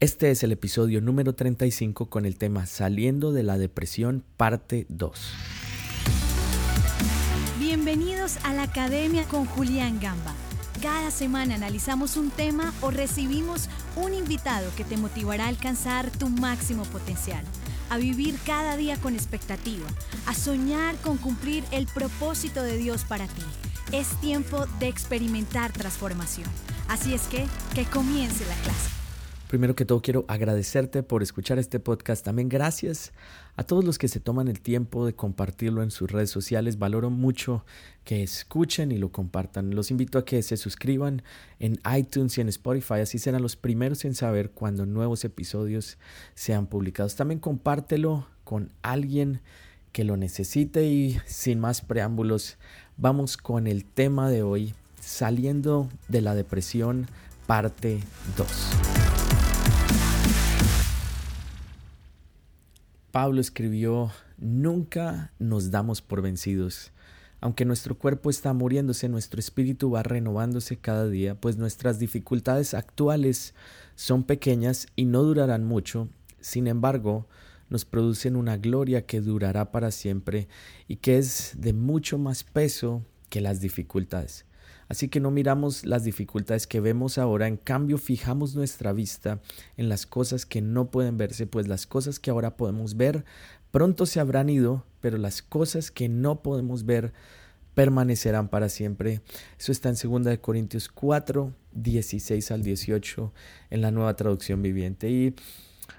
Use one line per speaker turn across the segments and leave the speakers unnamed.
Este es el episodio número 35 con el tema Saliendo de la Depresión, parte 2.
Bienvenidos a la Academia con Julián Gamba. Cada semana analizamos un tema o recibimos un invitado que te motivará a alcanzar tu máximo potencial, a vivir cada día con expectativa, a soñar con cumplir el propósito de Dios para ti. Es tiempo de experimentar transformación. Así es que, que comience la clase.
Primero que todo quiero agradecerte por escuchar este podcast. También gracias a todos los que se toman el tiempo de compartirlo en sus redes sociales. Valoro mucho que escuchen y lo compartan. Los invito a que se suscriban en iTunes y en Spotify. Así serán los primeros en saber cuando nuevos episodios sean publicados. También compártelo con alguien que lo necesite y sin más preámbulos vamos con el tema de hoy, saliendo de la depresión, parte 2. Pablo escribió, nunca nos damos por vencidos. Aunque nuestro cuerpo está muriéndose, nuestro espíritu va renovándose cada día, pues nuestras dificultades actuales son pequeñas y no durarán mucho. Sin embargo, nos producen una gloria que durará para siempre y que es de mucho más peso que las dificultades. Así que no miramos las dificultades que vemos ahora, en cambio fijamos nuestra vista en las cosas que no pueden verse, pues las cosas que ahora podemos ver pronto se habrán ido, pero las cosas que no podemos ver permanecerán para siempre. Eso está en 2 Corintios 4, 16 al 18 en la nueva traducción viviente. Y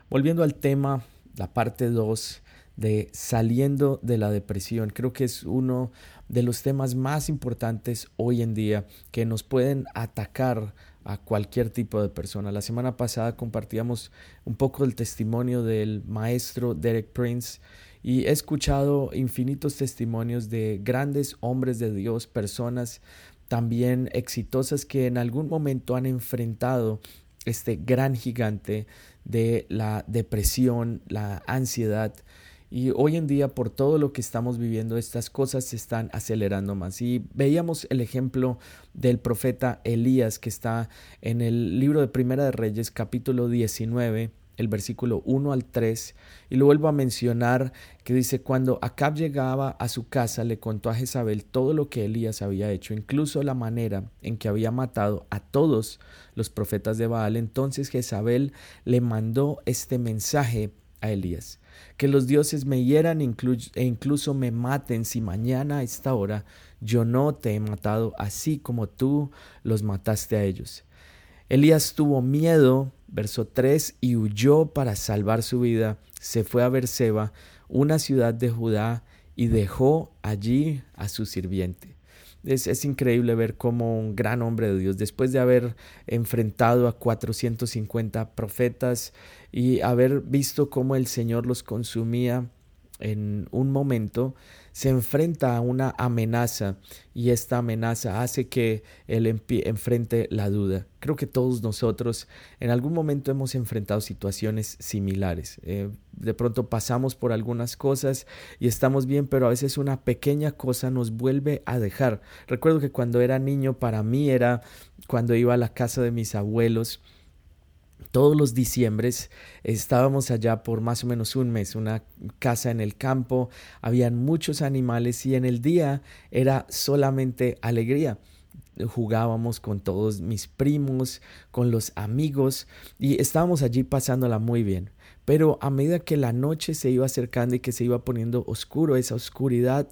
volviendo al tema, la parte 2 de saliendo de la depresión, creo que es uno de los temas más importantes hoy en día que nos pueden atacar a cualquier tipo de persona. La semana pasada compartíamos un poco el testimonio del maestro Derek Prince y he escuchado infinitos testimonios de grandes hombres de Dios, personas también exitosas que en algún momento han enfrentado este gran gigante de la depresión, la ansiedad, y hoy en día, por todo lo que estamos viviendo, estas cosas se están acelerando más. Y veíamos el ejemplo del profeta Elías, que está en el libro de Primera de Reyes, capítulo 19, el versículo 1 al 3, y lo vuelvo a mencionar, que dice, cuando Acab llegaba a su casa, le contó a Jezabel todo lo que Elías había hecho, incluso la manera en que había matado a todos los profetas de Baal. Entonces Jezabel le mandó este mensaje a Elías que los dioses me hieran e incluso me maten si mañana a esta hora yo no te he matado así como tú los mataste a ellos. Elías tuvo miedo, verso 3, y huyó para salvar su vida. Se fue a Berseba, una ciudad de Judá, y dejó allí a su sirviente. Es, es, increíble ver cómo un gran hombre de Dios, después de haber enfrentado a 450 profetas y haber visto cómo el Señor los consumía en un momento, se enfrenta a una amenaza y esta amenaza hace que él enfrente la duda. Creo que todos nosotros en algún momento hemos enfrentado situaciones similares. Eh, de pronto pasamos por algunas cosas y estamos bien, pero a veces una pequeña cosa nos vuelve a dejar. Recuerdo que cuando era niño para mí era cuando iba a la casa de mis abuelos, todos los diciembres estábamos allá por más o menos un mes, una casa en el campo, habían muchos animales y en el día era solamente alegría. Jugábamos con todos mis primos, con los amigos y estábamos allí pasándola muy bien. Pero a medida que la noche se iba acercando y que se iba poniendo oscuro, esa oscuridad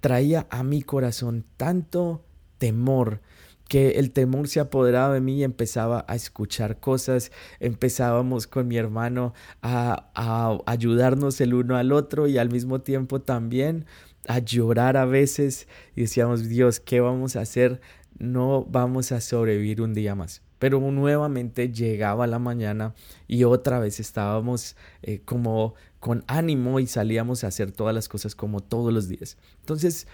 traía a mi corazón tanto temor, que el temor se apoderaba de mí y empezaba a escuchar cosas, empezábamos con mi hermano a, a, ayudarnos el uno al otro y al mismo tiempo también a llorar a veces y decíamos, Dios, ¿qué vamos a hacer? No vamos a sobrevivir un día más. Pero nuevamente llegaba la mañana y otra vez estábamos eh, como con ánimo y salíamos a hacer todas las cosas como todos los días. Entonces,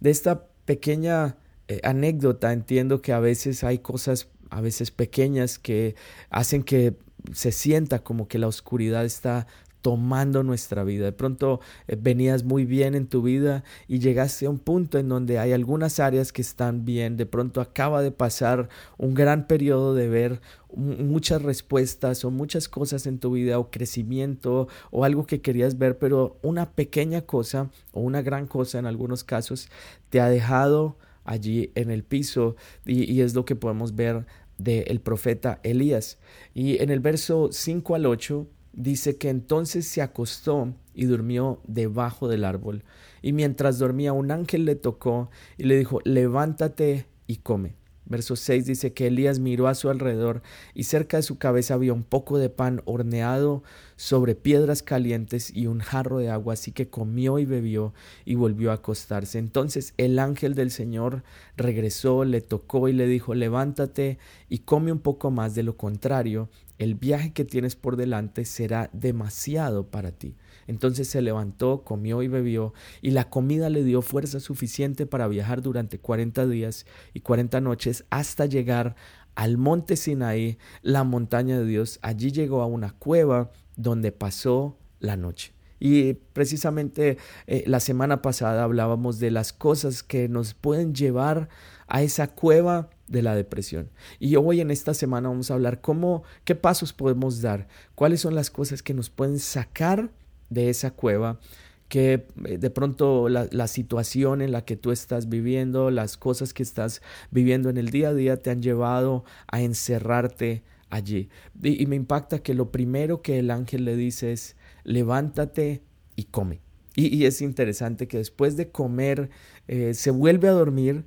de esta pequeña eh, anécdota, entiendo que a veces hay cosas, a veces pequeñas, que hacen que se sienta como que la oscuridad está tomando nuestra vida. De pronto eh, venías muy bien en tu vida y llegaste a un punto en donde hay algunas áreas que están bien. De pronto acaba de pasar un gran periodo de ver muchas respuestas o muchas cosas en tu vida o crecimiento o algo que querías ver, pero una pequeña cosa o una gran cosa en algunos casos te ha dejado allí en el piso y, es lo que podemos ver del profeta Elías. Y en el verso 5 al 8 dice que entonces se acostó y durmió debajo del árbol. Y mientras dormía un ángel le tocó y le dijo, levántate y come. Verso 6 dice que Elías miró a su alrededor y cerca de su cabeza había un poco de pan horneado sobre piedras calientes y un jarro de agua, así que comió y bebió y volvió a acostarse. Entonces el ángel del Señor regresó, le tocó y le dijo, levántate y come un poco más, de lo contrario, el viaje que tienes por delante será demasiado para ti. Entonces se levantó, comió y bebió, y la comida le dio fuerza suficiente para viajar durante cuarenta días y cuarenta noches hasta llegar al monte Sinaí, la montaña de Dios. Allí llegó a una cueva donde pasó la noche. Y precisamente eh, la semana pasada hablábamos de las cosas que nos pueden llevar a esa cueva de la depresión. Y hoy en esta semana vamos a hablar cómo, qué pasos podemos dar, cuáles son las cosas que nos pueden sacar de esa cueva que eh, de pronto la, situación en la que tú estás viviendo, las cosas que estás viviendo en el día a día te han llevado a encerrarte allí. Y, me impacta que lo primero que el ángel le dice es, levántate y come. Y, es interesante que después de comer eh, se vuelve a dormir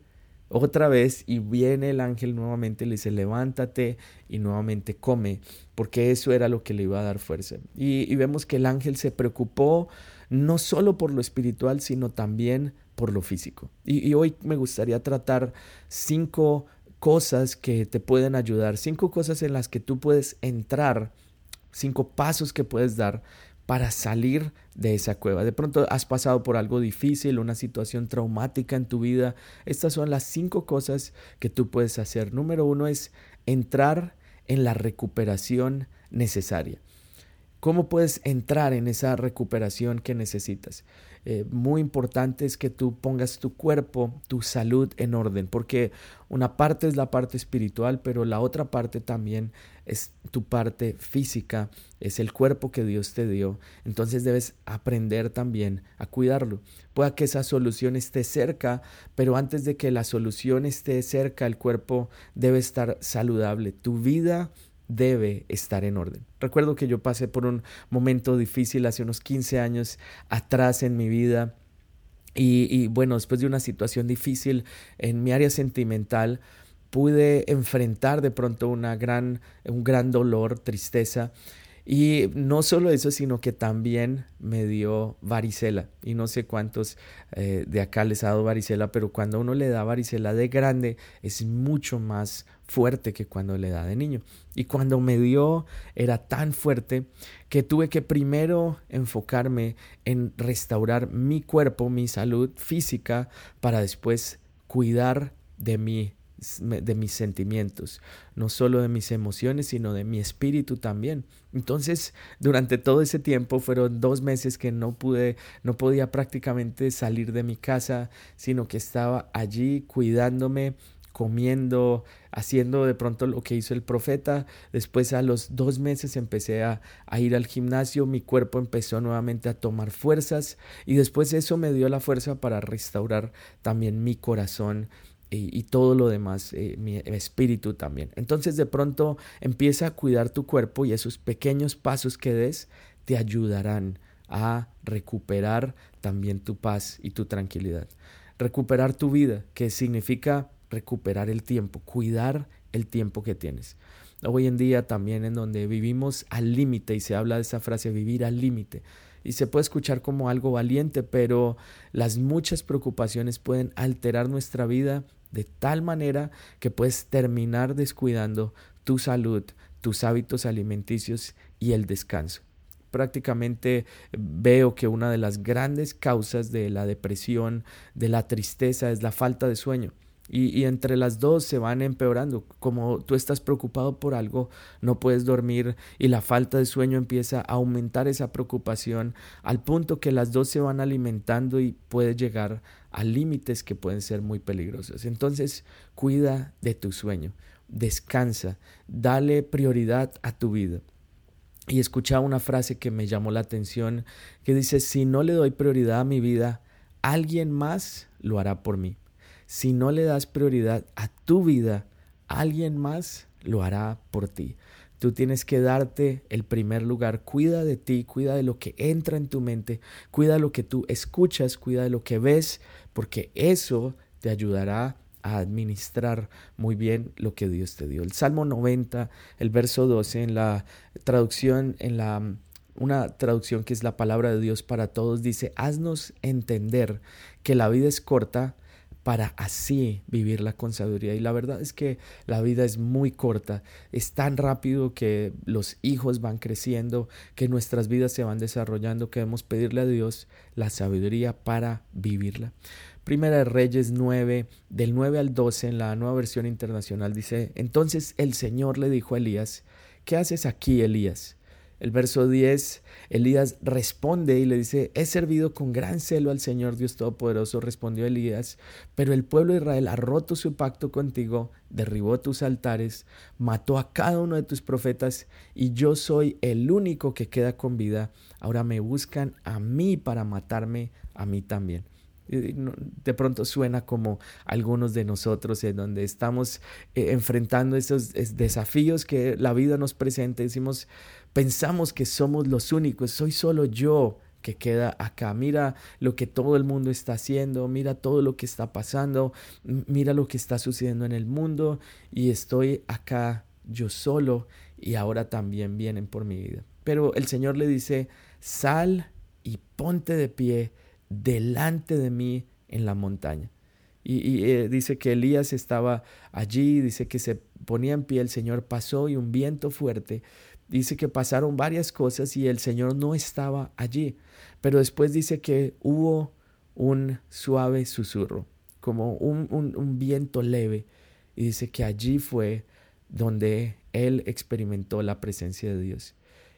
otra vez y viene el ángel nuevamente, le dice, levántate y nuevamente come, porque eso era lo que le iba a dar fuerza. Y, vemos que el ángel se preocupó no solo por lo espiritual, sino también por lo físico. Y, hoy me gustaría tratar cinco cosas que te pueden ayudar, cinco cosas en las que tú puedes entrar, cinco pasos que puedes dar para salir de esa cueva. De pronto has pasado por algo difícil, una situación traumática en tu vida. Estas son las cinco cosas que tú puedes hacer. Número uno es entrar en la recuperación necesaria. ¿Cómo puedes entrar en esa recuperación que necesitas? Eh, muy importante es que tú pongas tu cuerpo, tu salud en orden, porque una parte es la parte espiritual, pero la otra parte también es tu parte física, es el cuerpo que Dios te dio. Entonces debes aprender también a cuidarlo. Pueda que esa solución esté cerca, pero antes de que la solución esté cerca, el cuerpo debe estar saludable. Tu vida debe estar en orden. Recuerdo que yo pasé por un momento difícil hace unos 15 años atrás en mi vida y, bueno, después de una situación difícil en mi área sentimental, pude enfrentar de pronto una gran, un gran dolor, tristeza y no solo eso, sino que también me dio varicela. Y no sé cuántos eh, de acá les ha dado varicela, pero cuando uno le da varicela de grande es mucho más fuerte que cuando le da de niño. Y cuando me dio era tan fuerte que tuve que primero enfocarme en restaurar mi cuerpo, mi salud física, para después cuidar de mi de mis sentimientos, no solo de mis emociones, sino de mi espíritu también. Entonces, durante todo ese tiempo fueron dos meses que no pude, no podía prácticamente salir de mi casa, sino que estaba allí cuidándome, comiendo, haciendo de pronto lo que hizo el profeta. Después a los dos meses empecé a, a, ir al gimnasio, mi cuerpo empezó nuevamente a tomar fuerzas y después eso me dio la fuerza para restaurar también mi corazón y, todo lo demás, eh, mi espíritu también. Entonces de pronto empieza a cuidar tu cuerpo y esos pequeños pasos que des te ayudarán a recuperar también tu paz y tu tranquilidad. Recuperar tu vida, que significa recuperar el tiempo, cuidar el tiempo que tienes. Hoy en día también en donde vivimos al límite y se habla de esa frase vivir al límite y se puede escuchar como algo valiente, pero las muchas preocupaciones pueden alterar nuestra vida de tal manera que puedes terminar descuidando tu salud, tus hábitos alimenticios y el descanso. Prácticamente veo que una de las grandes causas de la depresión, de la tristeza, es la falta de sueño. Y, entre las dos se van empeorando. Como tú estás preocupado por algo, no puedes dormir y la falta de sueño empieza a aumentar esa preocupación al punto que las dos se van alimentando y puede llegar a límites que pueden ser muy peligrosos. Entonces, cuida de tu sueño, descansa, dale prioridad a tu vida. Y escuchaba una frase que me llamó la atención que dice, si no le doy prioridad a mi vida, alguien más lo hará por mí. Si no le das prioridad a tu vida, alguien más lo hará por ti. Tú tienes que darte el primer lugar. Cuida de ti, cuida de lo que entra en tu mente, cuida de lo que tú escuchas, cuida de lo que ves, porque eso te ayudará a administrar muy bien lo que Dios te dio. El Salmo 90, el verso 12, en la traducción, en la una traducción que es la palabra de Dios para todos, dice, haznos entender que la vida es corta para así vivirla con sabiduría. Y la verdad es que la vida es muy corta, es tan rápido que los hijos van creciendo, que nuestras vidas se van desarrollando, que debemos pedirle a Dios la sabiduría para vivirla. Primera de Reyes 9, del 9 al 12 en la nueva versión internacional dice, entonces el Señor le dijo a Elías, ¿qué haces aquí, Elías? El verso 10, Elías responde y le dice, he servido con gran celo al Señor Dios Todopoderoso, respondió Elías, pero el pueblo de Israel ha roto su pacto contigo, derribó tus altares, mató a cada uno de tus profetas y yo soy el único que queda con vida. Ahora me buscan a mí para matarme a mí también de pronto suena como algunos de nosotros en donde estamos eh, enfrentando esos desafíos que la vida nos presenta. Decimos, Pensamos que somos los únicos, soy solo yo que queda acá. Mira lo que todo el mundo está haciendo, mira todo lo que está pasando, mira lo que está sucediendo en el mundo y estoy acá yo solo y ahora también vienen por mi vida. Pero el Señor le dice, sal y ponte de pie delante de mí en la montaña. Y, eh, dice que Elías estaba allí, dice que se ponía en pie, el Señor pasó y un viento fuerte dice que pasaron varias cosas y el Señor no estaba allí. Pero después dice que hubo un suave susurro, como un, viento leve. Y dice que allí fue donde él experimentó la presencia de Dios.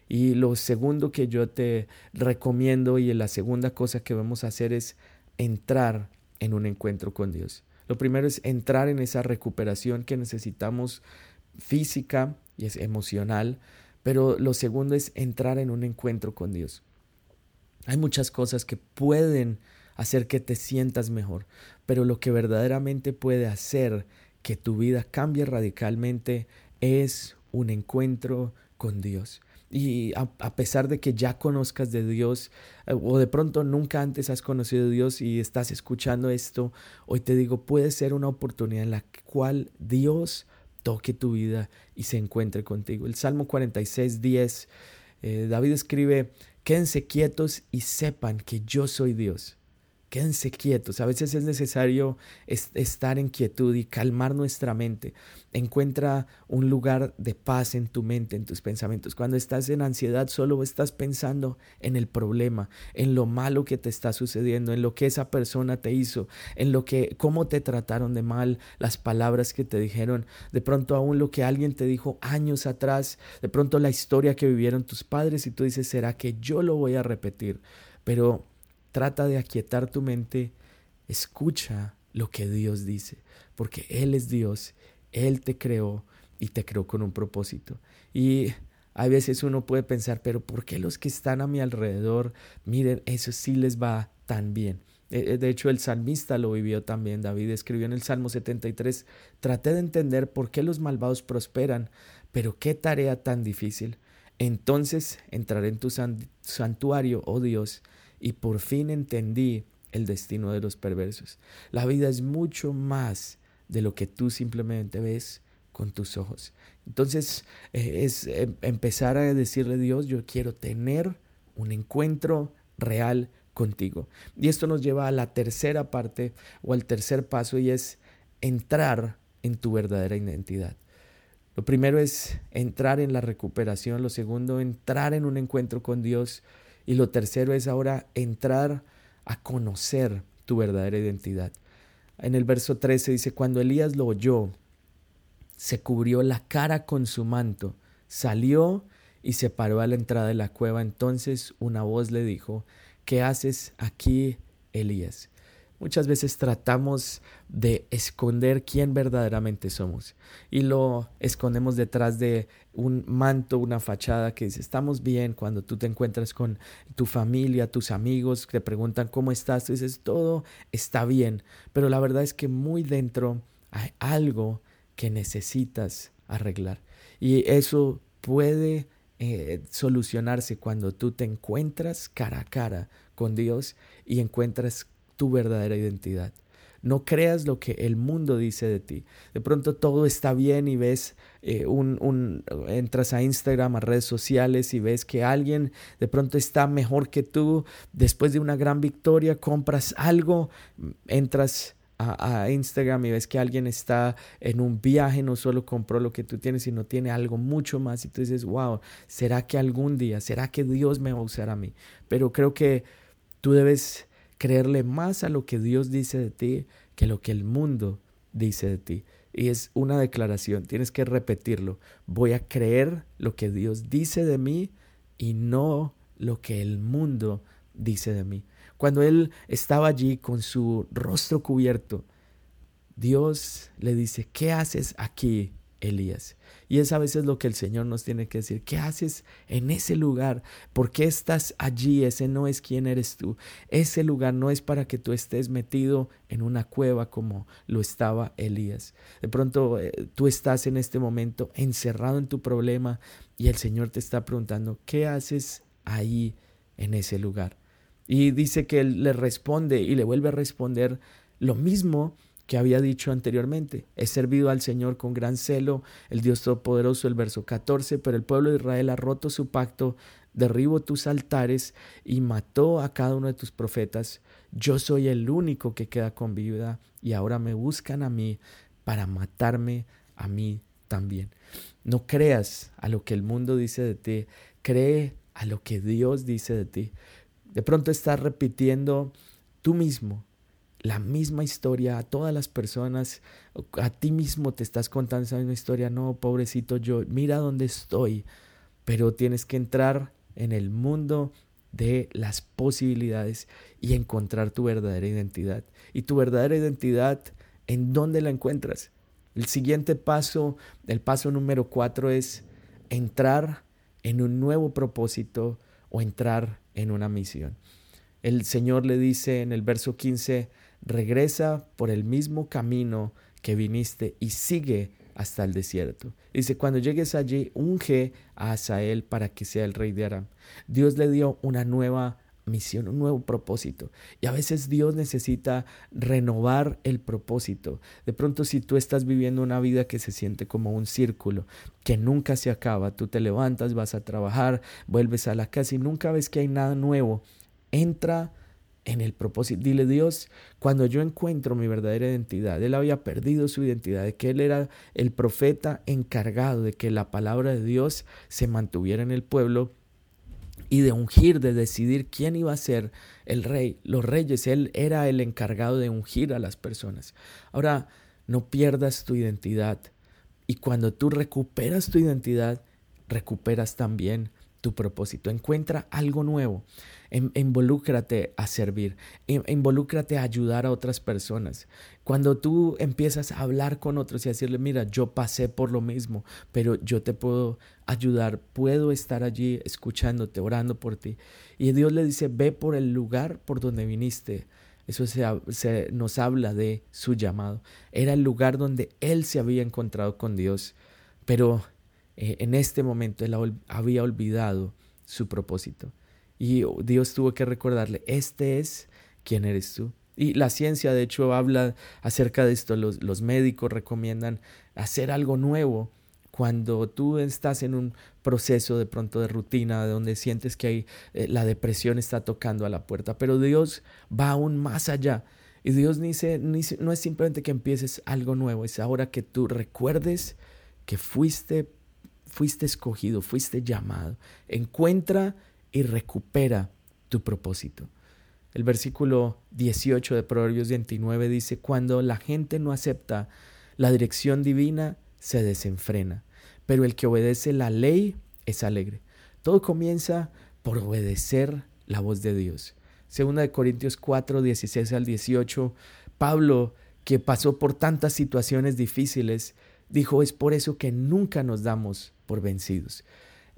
Y lo segundo que yo te recomiendo y la segunda cosa que vamos a hacer es entrar en un encuentro con Dios. Lo primero es entrar en esa recuperación que necesitamos física y es emocional, pero lo segundo es entrar en un encuentro con Dios. Hay muchas cosas que pueden hacer que te sientas mejor, pero lo que verdaderamente puede hacer que tu vida cambie radicalmente es un encuentro con Dios. Y a, pesar de que ya conozcas de Dios eh, o de pronto nunca antes has conocido a Dios y estás escuchando esto, hoy te digo, puede ser una oportunidad en la cual Dios toque tu vida y se encuentre contigo. El Salmo 46, 10, eh, David escribe, quédense quietos y sepan que yo soy Dios. Quédense quietos. A veces es necesario estar en quietud y calmar nuestra mente. Encuentra un lugar de paz en tu mente, en tus pensamientos. Cuando estás en ansiedad, solo estás pensando en el problema, en lo malo que te está sucediendo, en lo que esa persona te hizo, en lo que, cómo te trataron de mal, las palabras que te dijeron, de pronto aún lo que alguien te dijo años atrás, de pronto la historia que vivieron tus padres y tú dices, ¿será que yo lo voy a repetir? Pero Trata de aquietar tu mente, escucha lo que Dios dice, porque Él es Dios, Él te creó y te creó con un propósito. Y a veces uno puede pensar, pero ¿por qué los que están a mi alrededor, miren, eso sí les va tan bien? Eh, eh, de hecho, el salmista lo vivió también. David escribió en el Salmo 73, traté de entender por qué los malvados prosperan, pero qué tarea tan difícil. Entonces entraré en tu santuario, oh Dios, y por fin entendí el destino de los perversos. La vida es mucho más de lo que tú simplemente ves con tus ojos. Entonces eh, es em, empezar a decirle a Dios, yo quiero tener un encuentro real contigo. Y esto nos lleva a la tercera parte o al tercer paso y es entrar en tu verdadera identidad. Lo primero es entrar en la recuperación, lo segundo, entrar en un encuentro con Dios y lo tercero es ahora entrar a conocer tu verdadera identidad. En el verso 13 dice, cuando Elías lo oyó, se cubrió la cara con su manto, salió y se paró a la entrada de la cueva. Entonces una voz le dijo, ¿qué haces aquí, Elías? Muchas veces tratamos de esconder quién verdaderamente somos y lo escondemos detrás de un manto, una fachada que dice, estamos bien cuando tú te encuentras con tu familia, tus amigos, te preguntan cómo estás, tú dices, todo está bien, pero la verdad es que muy dentro hay algo que necesitas arreglar y eso puede eh, solucionarse cuando tú te encuentras cara a cara con Dios y encuentras tu verdadera identidad. No creas lo que el mundo dice de ti. De pronto todo está bien y ves eh, un, un, entras a Instagram, a redes sociales y ves que alguien de pronto está mejor que tú. Después de una gran victoria, compras algo, entras a, a, Instagram y ves que alguien está en un viaje, no solo compró lo que tú tienes, sino tiene algo mucho más. Y tú dices, wow, ¿será que algún día, será que Dios me va a usar a mí? Pero creo que tú debes creerle más a lo que Dios dice de ti que lo que el mundo dice de ti. Y es una declaración, tienes que repetirlo. Voy a creer lo que Dios dice de mí y no lo que el mundo dice de mí. Cuando él estaba allí con su rostro cubierto, Dios le dice, ¿qué haces aquí, Elías. Y es a veces lo que el Señor nos tiene que decir. ¿Qué haces en ese lugar? ¿Por qué estás allí? Ese no es quien eres tú. Ese lugar no es para que tú estés metido en una cueva como lo estaba Elías. De pronto eh, tú estás en este momento encerrado en tu problema y el Señor te está preguntando, ¿qué haces ahí en ese lugar? Y dice que él le responde y le vuelve a responder lo mismo que había dicho anteriormente. He servido al Señor con gran celo, el Dios Todopoderoso, el verso 14, pero el pueblo de Israel ha roto su pacto, derribo tus altares y mató a cada uno de tus profetas. Yo soy el único que queda con vida y ahora me buscan a mí para matarme a mí también. No creas a lo que el mundo dice de ti, cree a lo que Dios dice de ti. De pronto estás repitiendo tú mismo la misma historia a todas las personas, a ti mismo te estás contando esa misma historia, no, pobrecito yo, mira dónde estoy, pero tienes que entrar en el mundo de las posibilidades y encontrar tu verdadera identidad. Y tu verdadera identidad, ¿en dónde la encuentras? El siguiente paso, el paso número cuatro es entrar en un nuevo propósito o entrar en una misión. El Señor le dice en el verso 15, regresa por el mismo camino que viniste y sigue hasta el desierto. Dice, cuando llegues allí, unge a Asael para que sea el rey de Aram. Dios le dio una nueva misión, un nuevo propósito. Y a veces Dios necesita renovar el propósito. De pronto si tú estás viviendo una vida que se siente como un círculo, que nunca se acaba, tú te levantas, vas a trabajar, vuelves a la casa y nunca ves que hay nada nuevo, entra en el propósito. Dile Dios, cuando yo encuentro mi verdadera identidad, él había perdido su identidad, de que él era el profeta encargado de que la palabra de Dios se mantuviera en el pueblo y de ungir, de decidir quién iba a ser el rey, los reyes, él era el encargado de ungir a las personas. Ahora, no pierdas tu identidad y cuando tú recuperas tu identidad, recuperas también tu propósito. Encuentra algo nuevo. involúcrate a servir. involúcrate a ayudar a otras personas. Cuando tú empiezas a hablar con otros y a decirle, mira, yo pasé por lo mismo, pero yo te puedo ayudar, puedo estar allí escuchándote, orando por ti. Y Dios le dice, ve por el lugar por donde viniste. Eso se, nos habla de su llamado. Era el lugar donde él se había encontrado con Dios. Pero eh, en este momento él había olvidado su propósito. Y Dios tuvo que recordarle, este es quien eres tú. Y la ciencia, de hecho, habla acerca de esto. Los, los médicos recomiendan hacer algo nuevo cuando tú estás en un proceso de pronto de rutina, donde sientes que hay, eh, la depresión está tocando a la puerta. Pero Dios va aún más allá. Y Dios dice, no es simplemente que empieces algo nuevo, es ahora que tú recuerdes que fuiste fuiste escogido, fuiste llamado. Encuentra y recupera tu propósito. El versículo 18 de Proverbios 29 dice, cuando la gente no acepta la dirección divina, se desenfrena, pero el que obedece la ley es alegre. Todo comienza por obedecer la voz de Dios. Segunda de Corintios 4, 16 al 18, Pablo, que pasó por tantas situaciones difíciles, dijo, es por eso que nunca nos damos por vencidos.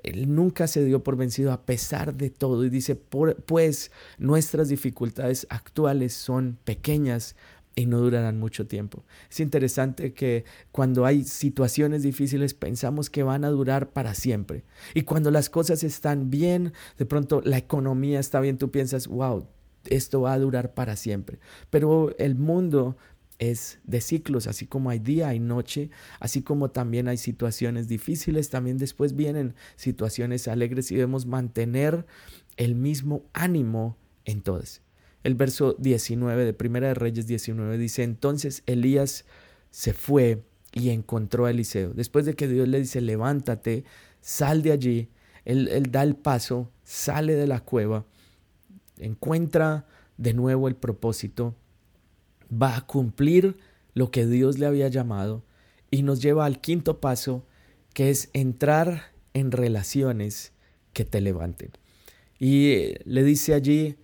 Él nunca se dio por vencido a pesar de todo y dice, pues nuestras dificultades actuales son pequeñas y no durarán mucho tiempo. Es interesante que cuando hay situaciones difíciles pensamos que van a durar para siempre. Y cuando las cosas están bien, de pronto la economía está bien, tú piensas, wow, esto va a durar para siempre. Pero el mundo es de ciclos, así como hay día, hay noche, así como también hay situaciones difíciles, también después vienen situaciones alegres y debemos mantener el mismo ánimo en todas. El verso 19 de Primera de Reyes 19 dice, entonces Elías se fue y encontró a Eliseo. Después de que Dios le dice, levántate, sal de allí, él, él da el paso, sale de la cueva, encuentra de nuevo el propósito va a cumplir lo que Dios le había llamado y nos lleva al quinto paso, que es entrar en relaciones que te levanten. Y eh, le dice allí,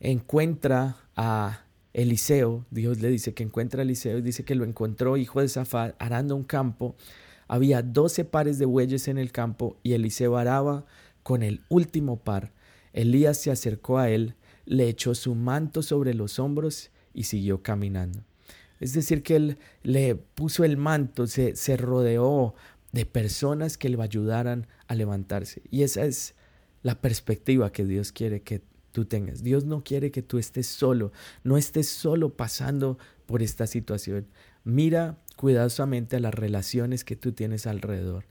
encuentra a Eliseo, Dios le dice que encuentra a Eliseo, y dice que lo encontró hijo de Zafar arando un campo, había doce pares de bueyes en el campo y Eliseo araba con el último par. Elías se acercó a él, le echó su manto sobre los hombros y siguió caminando. Es decir, que él le puso el manto, se, se rodeó de personas que le ayudaran a levantarse. Y esa es la perspectiva que Dios quiere que tú tengas. Dios no quiere que tú estés solo, no estés solo pasando por esta situación. Mira cuidadosamente a las relaciones que tú tienes alrededor.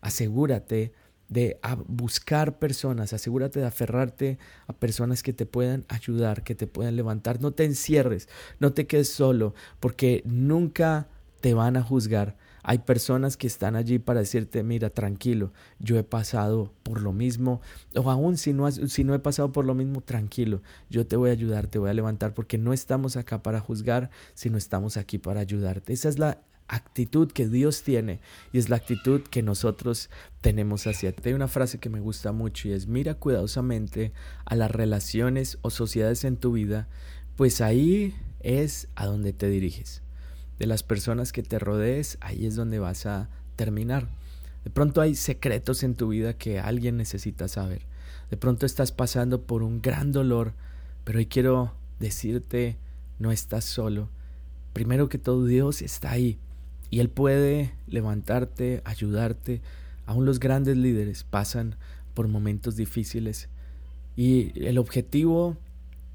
Asegúrate de buscar personas, asegúrate de aferrarte a personas que te puedan ayudar, que te puedan levantar. No te encierres, no te quedes solo, porque nunca te van a juzgar. Hay personas que están allí para decirte, mira, tranquilo, yo he pasado por lo mismo, o aún si no, si no he pasado por lo mismo, tranquilo, yo te voy a ayudar, te voy a levantar, porque no estamos acá para juzgar, sino estamos aquí para ayudarte. Esa es la actitud que Dios tiene y es la actitud que nosotros tenemos hacia ti. Hay una frase que me gusta mucho y es mira cuidadosamente a las relaciones o sociedades en tu vida, pues ahí es a donde te diriges. De las personas que te rodees, ahí es donde vas a terminar. De pronto hay secretos en tu vida que alguien necesita saber. De pronto estás pasando por un gran dolor, pero hoy quiero decirte, no estás solo. Primero que todo, Dios está ahí y Él puede levantarte, ayudarte. Aún los grandes líderes pasan por momentos difíciles. Y el objetivo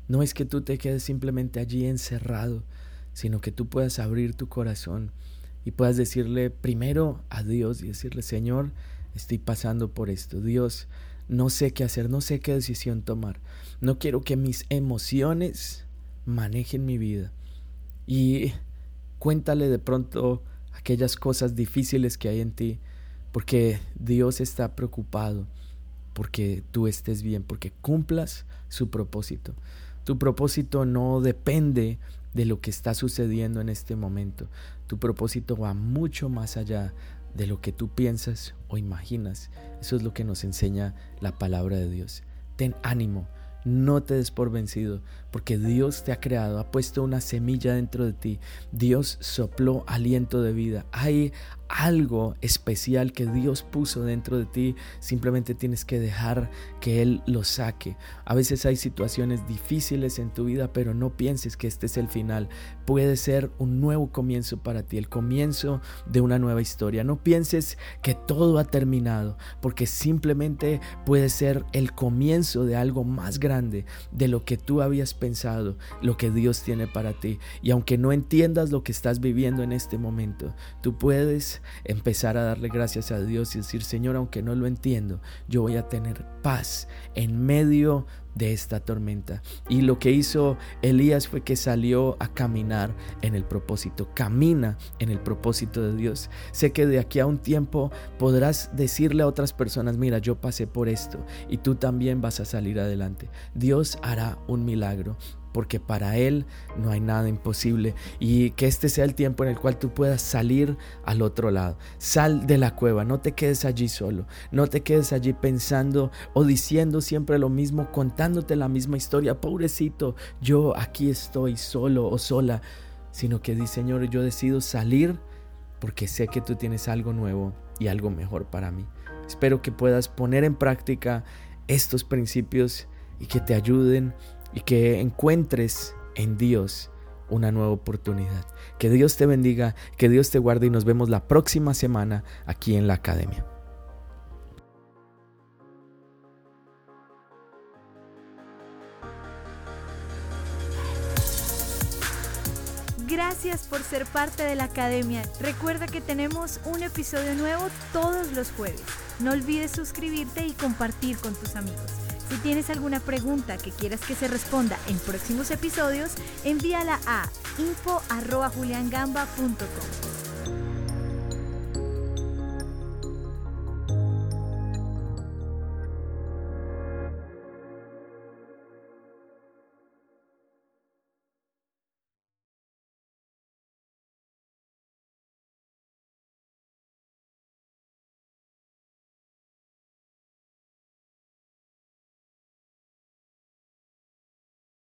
no es que tú te quedes simplemente allí encerrado, sino que tú puedas abrir tu corazón y puedas decirle primero a Dios y decirle, Señor, estoy pasando por esto. Dios, no sé qué hacer, no sé qué decisión tomar. No quiero que mis emociones manejen mi vida. Y cuéntale de pronto aquellas cosas difíciles que hay en ti, porque Dios está preocupado porque tú estés bien, porque cumplas su propósito. Tu propósito no depende de lo que está sucediendo en este momento. Tu propósito va mucho más allá de lo que tú piensas o imaginas. Eso es lo que nos enseña la palabra de Dios. Ten ánimo, no te des por vencido, porque Dios te ha creado, ha puesto una semilla dentro de ti. Dios sopló aliento de vida. Hay algo especial que Dios puso dentro de ti, simplemente tienes que dejar que Él lo saque. A veces hay situaciones difíciles en tu vida, pero no pienses que este es el final. Puede ser un nuevo comienzo para ti, el comienzo de una nueva historia. No pienses que todo ha terminado, porque simplemente puede ser el comienzo de algo más grande de lo que tú habías pensado, lo que Dios tiene para ti. Y aunque no entiendas lo que estás viviendo en este momento, tú puedes empezar a darle gracias a Dios y decir, Señor, aunque no lo entiendo, yo voy a tener paz en medio de esta tormenta. Y lo que hizo Elías fue que salió a caminar en el propósito. Camina en el propósito de Dios. Sé que de aquí a un tiempo podrás decirle a otras personas, mira, yo pasé por esto y tú también vas a salir adelante. Dios hará un milagro porque para Él no hay nada imposible y que este sea el tiempo en el cual tú puedas salir al otro lado. Sal de la cueva, no te quedes allí solo, no te quedes allí pensando o diciendo siempre lo mismo, contándote la misma historia, pobrecito, yo aquí estoy solo o sola, sino que di Señor, yo decido salir porque sé que tú tienes algo nuevo y algo mejor para mí. Espero que puedas poner en práctica estos principios y que te ayuden y que encuentres en Dios una nueva oportunidad. Que Dios te bendiga, que Dios te guarde y nos vemos la próxima semana aquí en la academia.
Gracias por ser parte de la academia. Recuerda que tenemos un episodio nuevo todos los jueves. No olvides suscribirte y compartir con tus amigos. Si tienes alguna pregunta que quieras que se responda en próximos episodios, envíala a info.juliangamba.com.